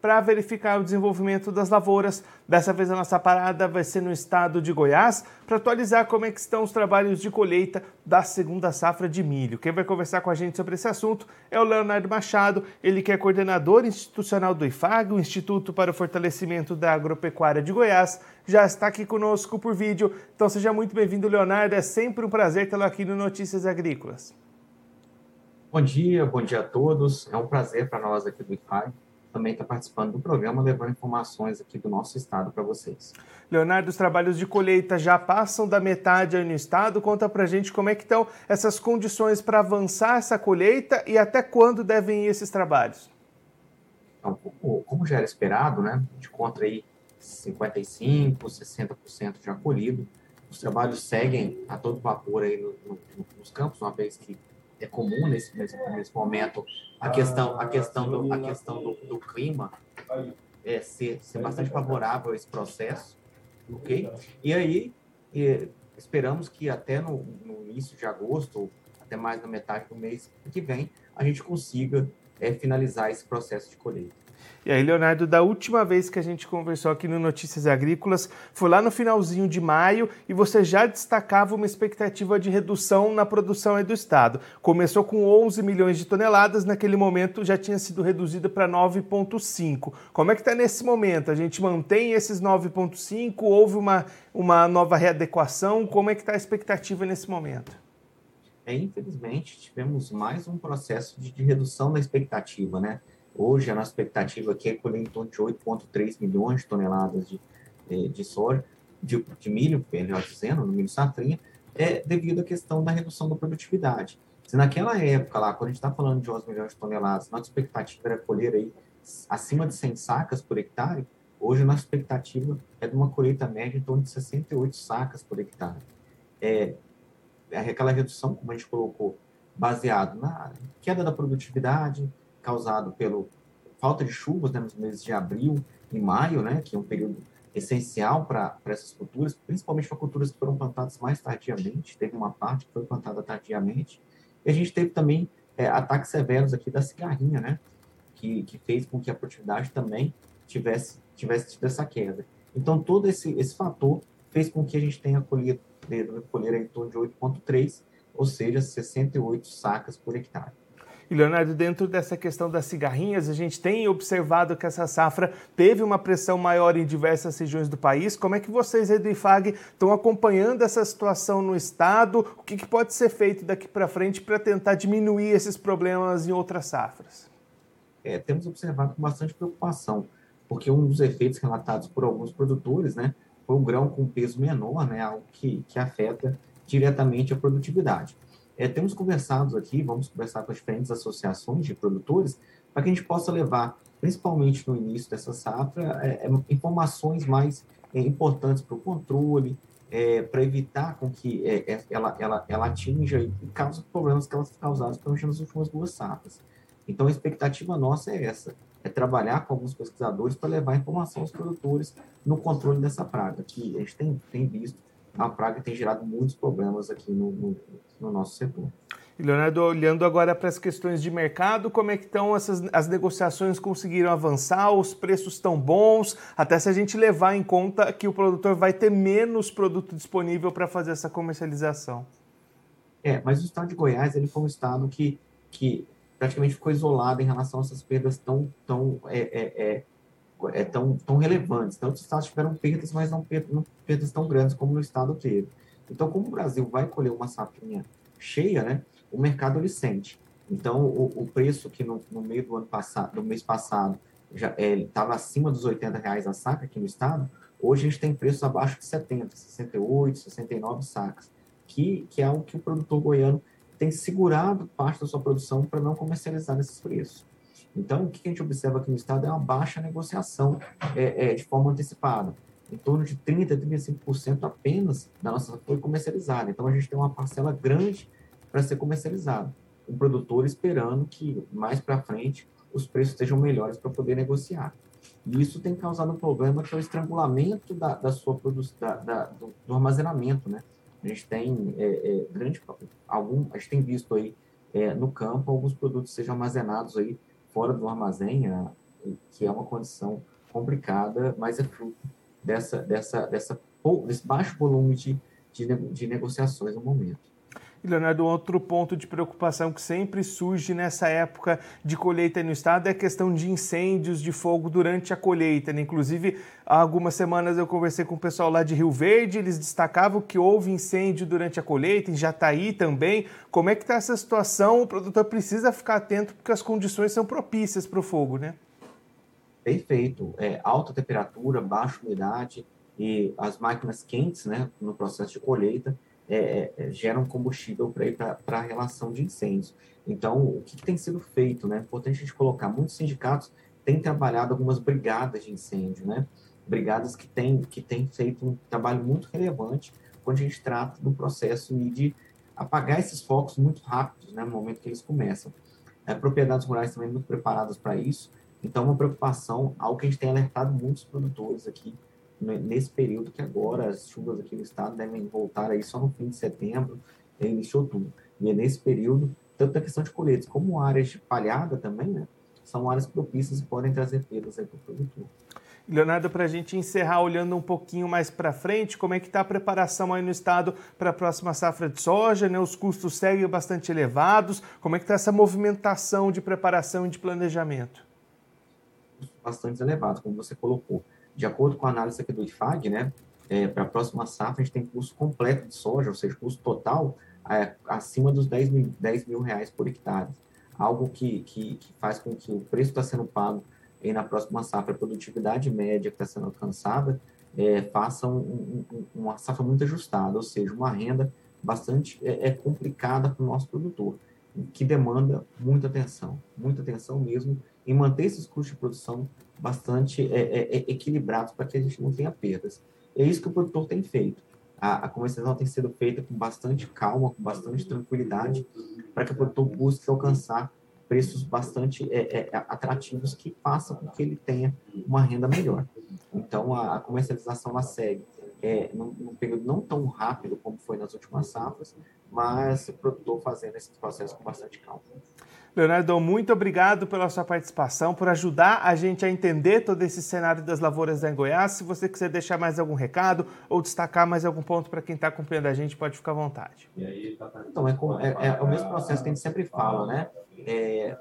para verificar o desenvolvimento das lavouras. Dessa vez a nossa parada vai ser no estado de Goiás para atualizar como é que estão os trabalhos de colheita da segunda safra de milho. Quem vai conversar com a gente sobre esse assunto é o Leonardo Machado, ele que é coordenador institucional do IFAG, o Instituto para o Fortalecimento da Agropecuária de Goiás, já está aqui conosco por vídeo. Então seja muito bem-vindo, Leonardo. É sempre um prazer tê-lo aqui no Notícias Agrícolas. Bom dia, bom dia a todos. É um prazer para nós aqui do IFAG também está participando do programa, levando informações aqui do nosso estado para vocês. Leonardo, os trabalhos de colheita já passam da metade aí no estado. Conta para gente como é que estão essas condições para avançar essa colheita e até quando devem ir esses trabalhos? Então, como, já era esperado, né, a gente encontra aí 55%, 60% já colhido. Os trabalhos seguem a todo vapor aí no, no, nos campos, uma vez que é comum nesse, nesse, nesse momento a questão, a questão, do, a questão do, do clima é, ser, ser bastante favorável a esse processo, ok? E aí, esperamos que até no, no, início de agosto, até mais na metade do mês que vem, a gente consiga é, finalizar esse processo de colheita. E aí, Leonardo, da última vez que a gente conversou aqui no Notícias Agrícolas, foi lá no finalzinho de maio e você já destacava uma expectativa de redução na produção do Estado. Começou com 11 milhões de toneladas, naquele momento já tinha sido reduzida para 9,5. Como é que está nesse momento? A gente mantém esses 9,5? Houve uma, uma nova readequação? Como é que está a expectativa nesse momento? É, infelizmente, tivemos mais um processo de, de redução da expectativa, né? Hoje, a nossa expectativa aqui é colher em torno de 8,3 milhões de toneladas de, eh, de soja, de, de milho, melhor dizendo, no milho safrinha, é devido à questão da redução da produtividade. Se naquela época lá, quando a gente está falando de 11 milhões de toneladas, nossa expectativa era colher aí acima de 100 sacas por hectare, hoje a nossa expectativa é de uma colheita média em torno de 68 sacas por hectare. É, é aquela redução, como a gente colocou, baseado na queda da produtividade, causado pela falta de chuvas né, nos meses de abril e maio, né, que é um período essencial para essas culturas, principalmente para culturas que foram plantadas mais tardiamente, teve uma parte que foi plantada tardiamente, e a gente teve também é, ataques severos aqui da cigarrinha, né, que, que fez com que a produtividade também tivesse, tivesse tido essa queda. Então, todo esse, esse fator fez com que a gente tenha colhido, colher em torno de 8,3, ou seja, 68 sacas por hectare. E, Leonardo, dentro dessa questão das cigarrinhas, a gente tem observado que essa safra teve uma pressão maior em diversas regiões do país. Como é que vocês aí do IFAG estão acompanhando essa situação no Estado? O que, que pode ser feito daqui para frente para tentar diminuir esses problemas em outras safras? É, temos observado com bastante preocupação, porque um dos efeitos relatados por alguns produtores, né, foi o grão com peso menor, né, algo que, que afeta diretamente a produtividade. É, temos conversado aqui, vamos conversar com as diferentes associações de produtores, para que a gente possa levar, principalmente no início dessa safra, é, é, informações mais é, importantes para o controle, é, para evitar com que ela, ela, ela atinja e cause problemas que elas causaram nas últimas duas safras. Então, a expectativa nossa é essa, é trabalhar com alguns pesquisadores para levar informação aos produtores no controle dessa praga, que a gente tem, tem visto a praga tem gerado muitos problemas aqui no, no, no nosso setor. E Leonardo, olhando agora para as questões de mercado, como é que estão essas as negociações conseguiram avançar? Os preços estão bons? Até se a gente levar em conta que o produtor vai ter menos produto disponível para fazer essa comercialização. É, mas o estado de Goiás ele foi um estado que, que praticamente ficou isolado em relação a essas perdas tão, tão é, é, é é, tão, tão relevantes. Então, outros estados tiveram perdas, mas não perdas, não perdas tão grandes como no estado teve. Então, como o Brasil vai colher uma safrinha cheia, né, o mercado ele sente. Então, o, o preço que no, no, meio do ano passado, do mês passado, já estava é, acima dos 80 reais a saca aqui no estado, hoje a gente tem preços abaixo de 70, 68, 69 sacas, que, que é algo que o produtor goiano tem segurado parte da sua produção para não comercializar nesses preços. Então, o que a gente observa aqui no Estado é uma baixa negociação é, é, de forma antecipada. Em torno de 30%, 35% apenas da nossa foi comercializada. Então, a gente tem uma parcela grande para ser comercializada. O produtor esperando que mais para frente os preços sejam melhores para poder negociar. E isso tem causado um problema que é o estrangulamento da, da sua produção, da, da, do, do, armazenamento, né? A gente tem é, é, grande, algum, a gente tem visto aí é, no campo alguns produtos sejam armazenados aí fora do armazém, que é uma condição complicada, mas é fruto dessa, dessa, dessa, desse baixo volume de, de, de negociações no momento. Leonardo, outro ponto de preocupação que sempre surge nessa época de colheita no estado é a questão de incêndios de fogo durante a colheita. Né? Inclusive, há algumas semanas eu conversei com o pessoal lá de Rio Verde, eles destacavam que houve incêndio durante a colheita, em Jataí também. Como é que está essa situação? O produtor precisa ficar atento porque as condições são propícias para o fogo, né? Perfeito. É, alta temperatura, baixa umidade e as máquinas quentes né, no processo de colheita é, é, é, geram combustível para a relação de incêndios. Então, o que, que, tem sido feito? Né? É importante a gente colocar, muitos sindicatos têm trabalhado algumas brigadas de incêndio, né? brigadas que têm, que têm feito um trabalho muito relevante quando a gente trata do processo de apagar esses focos muito rápidos, né, no momento que eles começam. É, propriedades rurais também muito preparadas para isso, então uma preocupação, algo que a gente tem alertado muitos produtores aqui, nesse período que agora as chuvas aqui no estado devem voltar aí só no fim de setembro, início de outubro. E é nesse período, tanto a questão de colheitas como áreas de palhada também, né? São áreas propícias e podem trazer perdas aí para o produtor. Leonardo, para a gente encerrar olhando um pouquinho mais para frente, como é que está a preparação aí no estado para a próxima safra de soja? Né? Os custos seguem bastante elevados. Como é que está essa movimentação de preparação e de planejamento? Bastante elevado, como você colocou. De acordo com a análise aqui do IFAG, né, é, para a próxima safra, a gente tem custo completo de soja, ou seja, custo total é, acima dos 10 mil, 10 mil reais por hectare. Algo que, que, que faz com que o preço está sendo pago aí na próxima safra, a produtividade média que está sendo alcançada, é, faça um, um, uma safra muito ajustada, ou seja, uma renda bastante é, é complicada para o nosso produtor, que demanda muita atenção, muita atenção mesmo em manter esses custos de produção bastante é, é, é, equilibrados para que a gente não tenha perdas. É isso que o produtor tem feito. A, a comercialização tem sido feita com bastante calma, com bastante tranquilidade, para que o produtor busque alcançar preços bastante é, é, atrativos que façam com que ele tenha uma renda melhor. Então, a, a comercialização ela segue é, num, num, período não tão rápido como foi nas últimas safras, mas o produtor fazendo esse processo com bastante calma. Leonardo, muito obrigado pela sua participação, por ajudar a gente a entender todo esse cenário das lavouras em Goiás. Se você quiser deixar mais algum recado ou destacar mais algum ponto para quem está acompanhando a gente, pode ficar à vontade. Então, é, é, é, o mesmo processo que a gente sempre fala, né? É,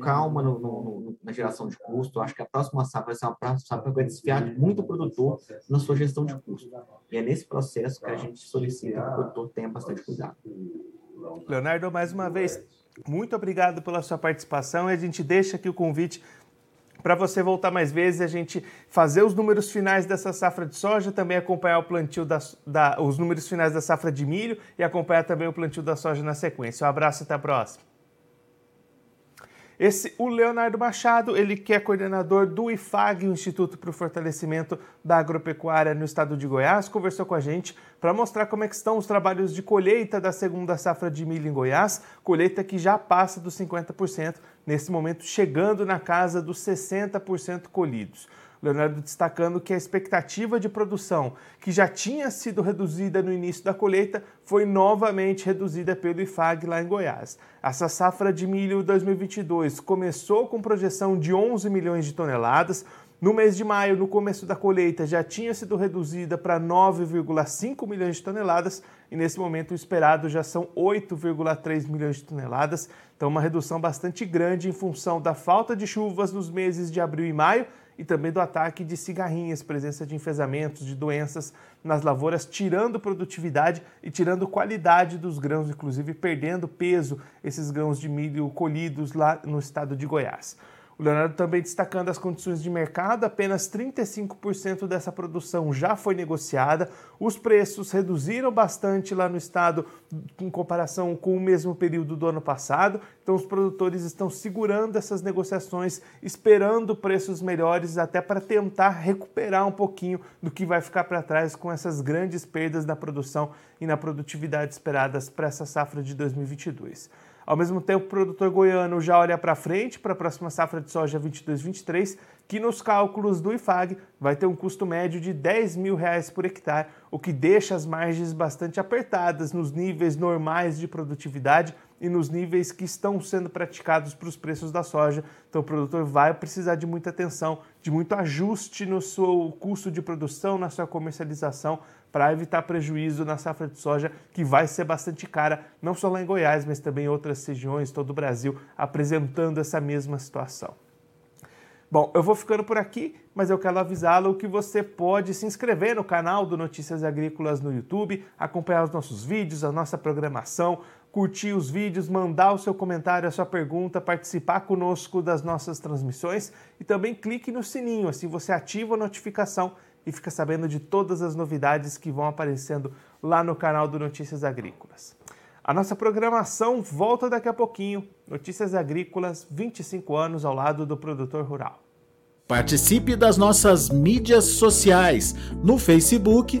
calma no, no, na geração de custo. Acho que a próxima safra vai ser uma próxima safra que vai desfiar muito o produtor na sua gestão de custo. E é nesse processo que a gente solicita que o produtor tenha bastante cuidado. Leonardo, mais uma vez, muito obrigado pela sua participação e a gente deixa aqui o convite para você voltar mais vezes, a gente fazer os números finais dessa safra de soja, também acompanhar o plantio da, da, os números finais da safra de milho e acompanhar também o plantio da soja na sequência. Um abraço e até a próxima. Esse, o Leonardo Machado, ele que é coordenador do IFAG, o Instituto para o Fortalecimento da Agropecuária no estado de Goiás, conversou com a gente para mostrar como é estão os trabalhos de colheita da segunda safra de milho em Goiás, colheita que já passa dos 50%, nesse momento chegando na casa dos 60% colhidos. Leonardo destacando que a expectativa de produção, que já tinha sido reduzida no início da colheita, foi novamente reduzida pelo IFAG lá em Goiás. Essa safra de milho 2022 começou com projeção de 11 milhões de toneladas. No mês de maio, no começo da colheita, já tinha sido reduzida para 9,5 milhões de toneladas e nesse momento o esperado já são 8,3 milhões de toneladas. Então, uma redução bastante grande em função da falta de chuvas nos meses de abril e maio e também do ataque de cigarrinhas, presença de enfesamentos, de doenças nas lavouras, tirando produtividade e tirando qualidade dos grãos, inclusive perdendo peso esses grãos de milho colhidos lá no estado de Goiás. O Leonardo também destacando as condições de mercado, apenas 35% dessa produção já foi negociada. Os preços reduziram bastante lá no estado em comparação com o mesmo período do ano passado. Então os produtores estão segurando essas negociações, esperando preços melhores até para tentar recuperar um pouquinho do que vai ficar para trás com essas grandes perdas na produção e na produtividade esperadas para essa safra de 2022. Ao mesmo tempo, o produtor goiano já olha para frente para a próxima safra de soja 22-23, que nos cálculos do IFAG vai ter um custo médio de 10 mil reais por hectare, o que deixa as margens bastante apertadas nos níveis normais de produtividade e nos níveis que estão sendo praticados para os preços da soja. Então, o produtor vai precisar de muita atenção, de muito ajuste no seu custo de produção, na sua comercialização, para evitar prejuízo na safra de soja, que vai ser bastante cara, não só lá em Goiás, mas também em outras regiões, todo o Brasil, apresentando essa mesma situação. Bom, eu vou ficando por aqui, mas eu quero avisá-lo que você pode se inscrever no canal do Notícias Agrícolas no YouTube, acompanhar os nossos vídeos, a nossa programação, curtir os vídeos, mandar o seu comentário, a sua pergunta, participar conosco das nossas transmissões e também clique no sininho, assim você ativa a notificação e fica sabendo de todas as novidades que vão aparecendo lá no canal do Notícias Agrícolas. A nossa programação volta daqui a pouquinho. Notícias Agrícolas, 25 anos ao lado do produtor rural. Participe das nossas mídias sociais no Facebook